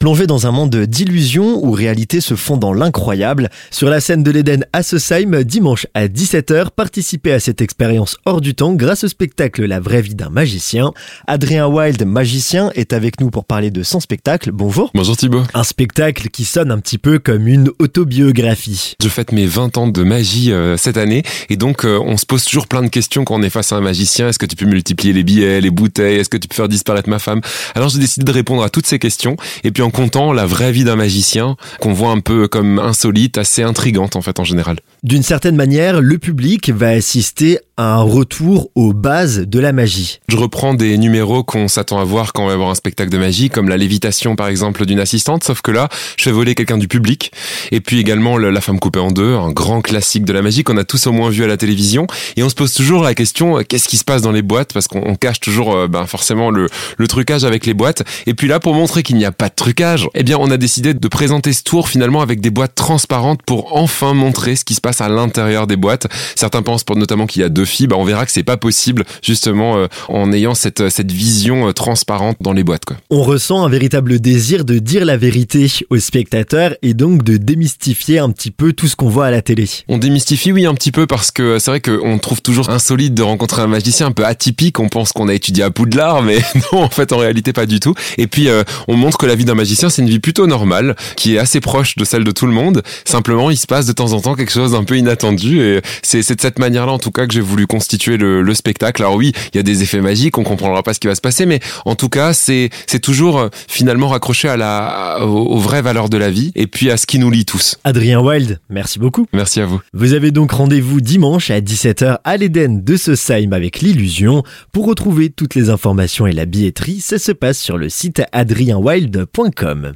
Plongé dans un monde d'illusions où réalité se fond dans l'incroyable, sur la scène de l'Éden à Sosheim, dimanche à 17h, participez à cette expérience hors du temps grâce au spectacle La vraie vie d'un magicien. Adrien Wild, magicien, est avec nous pour parler de son spectacle. Bonjour. Bonjour Thibaut. Un spectacle qui sonne un petit peu comme une autobiographie. Je fête mes 20 ans de magie euh, cette année et donc euh, on se pose toujours plein de questions quand on est face à un magicien. Est-ce que tu peux multiplier les billets, les bouteilles? Est-ce que tu peux faire disparaître ma femme? Alors j'ai décidé de répondre à toutes ces questions et puis en comptant la vraie vie d'un magicien qu'on voit un peu comme insolite, assez intrigante en fait en général. D'une certaine manière, le public va assister un retour aux bases de la magie. Je reprends des numéros qu'on s'attend à voir quand on va voir un spectacle de magie, comme la lévitation par exemple d'une assistante, sauf que là, je fais voler quelqu'un du public. Et puis également La femme coupée en deux, un grand classique de la magie qu'on a tous au moins vu à la télévision. Et on se pose toujours la question, euh, qu'est-ce qui se passe dans les boîtes? Parce qu'on cache toujours euh, ben, forcément le, le trucage avec les boîtes. Et puis là, pour montrer qu'il n'y a pas de trucage, eh bien on a décidé de présenter ce tour finalement avec des boîtes transparentes pour enfin montrer ce qui se passe à l'intérieur des boîtes. Certains pensent notamment qu'il y a deux bah on verra que c'est pas possible justement euh, en ayant cette, cette vision euh, transparente dans les boîtes. Quoi. On ressent un véritable désir de dire la vérité aux spectateurs et donc de démystifier un petit peu tout ce qu'on voit à la télé. On démystifie oui un petit peu parce que c'est vrai qu'on trouve toujours insolite de rencontrer un magicien un peu atypique. On pense qu'on a étudié à Poudlard, mais non en fait en réalité pas du tout. Et puis euh, on montre que la vie d'un magicien c'est une vie plutôt normale, qui est assez proche de celle de tout le monde. Simplement il se passe de temps en temps quelque chose d'un peu inattendu et c'est de cette manière-là en tout cas que j'ai voulu constituer le, le, spectacle. Alors oui, il y a des effets magiques, on comprendra pas ce qui va se passer, mais en tout cas, c'est c'est toujours euh, finalement raccroché à la aux, vraies valeurs de la vie et puis à ce qui nous lie tous. Adrien Wild, merci beaucoup. Merci à vous. Vous avez donc rendez-vous dimanche à 17h à l'Éden de Sosheim avec l'illusion. Pour retrouver toutes les informations et la billetterie, ça se passe sur le site adrienwild.com.